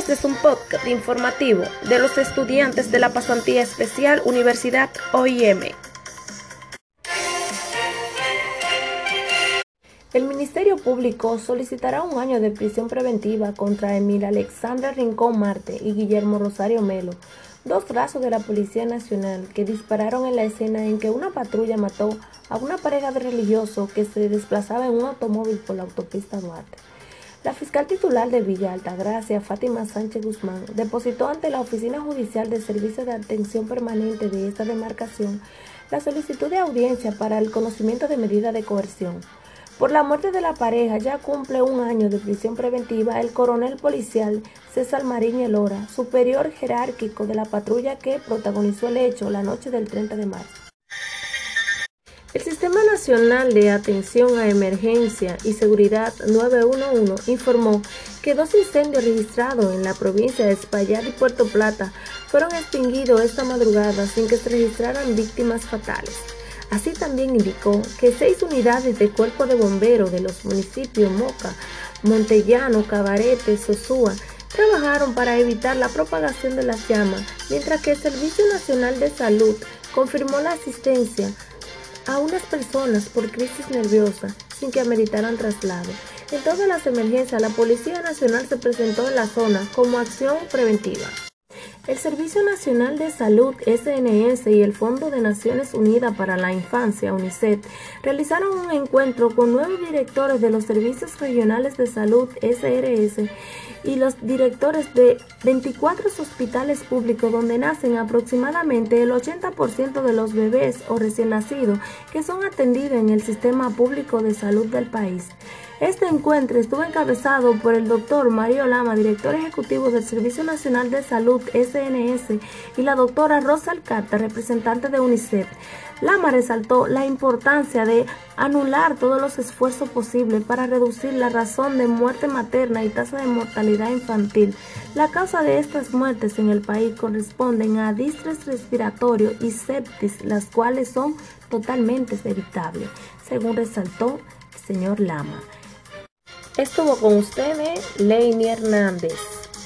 Este es un podcast informativo de los estudiantes de la Pasantía Especial Universidad OIM. El Ministerio Público solicitará un año de prisión preventiva contra Emil Alexandra Rincón Marte y Guillermo Rosario Melo, dos brazos de la Policía Nacional que dispararon en la escena en que una patrulla mató a una pareja de religiosos que se desplazaba en un automóvil por la autopista Duarte. La fiscal titular de Villa Altagracia, Fátima Sánchez Guzmán, depositó ante la Oficina Judicial de Servicio de Atención Permanente de esta demarcación la solicitud de audiencia para el conocimiento de medida de coerción. Por la muerte de la pareja ya cumple un año de prisión preventiva el coronel policial César Marín Elora, superior jerárquico de la patrulla que protagonizó el hecho la noche del 30 de marzo. El Sistema Nacional de Atención a Emergencia y Seguridad 911 informó que dos incendios registrados en la provincia de Espaillat y Puerto Plata fueron extinguidos esta madrugada sin que se registraran víctimas fatales. Así también indicó que seis unidades de cuerpo de bomberos de los municipios Moca, Montellano, Cabarete, Sosúa trabajaron para evitar la propagación de las llamas, mientras que el Servicio Nacional de Salud confirmó la asistencia a unas personas por crisis nerviosa sin que ameritaran traslado. En todas las emergencias, la Policía Nacional se presentó en la zona como acción preventiva. El Servicio Nacional de Salud SNS y el Fondo de Naciones Unidas para la Infancia UNICEF realizaron un encuentro con nueve directores de los servicios regionales de salud SRS y los directores de 24 hospitales públicos donde nacen aproximadamente el 80% de los bebés o recién nacidos que son atendidos en el sistema público de salud del país. Este encuentro estuvo encabezado por el doctor Mario Lama, director ejecutivo del Servicio Nacional de Salud SNS, y la doctora Rosa Alcata, representante de UNICEF. Lama resaltó la importancia de anular todos los esfuerzos posibles para reducir la razón de muerte materna y tasa de mortalidad infantil. La causa de estas muertes en el país corresponden a distrés respiratorio y septis, las cuales son totalmente evitables, según resaltó el señor Lama. Estuvo con ustedes Leini Hernández.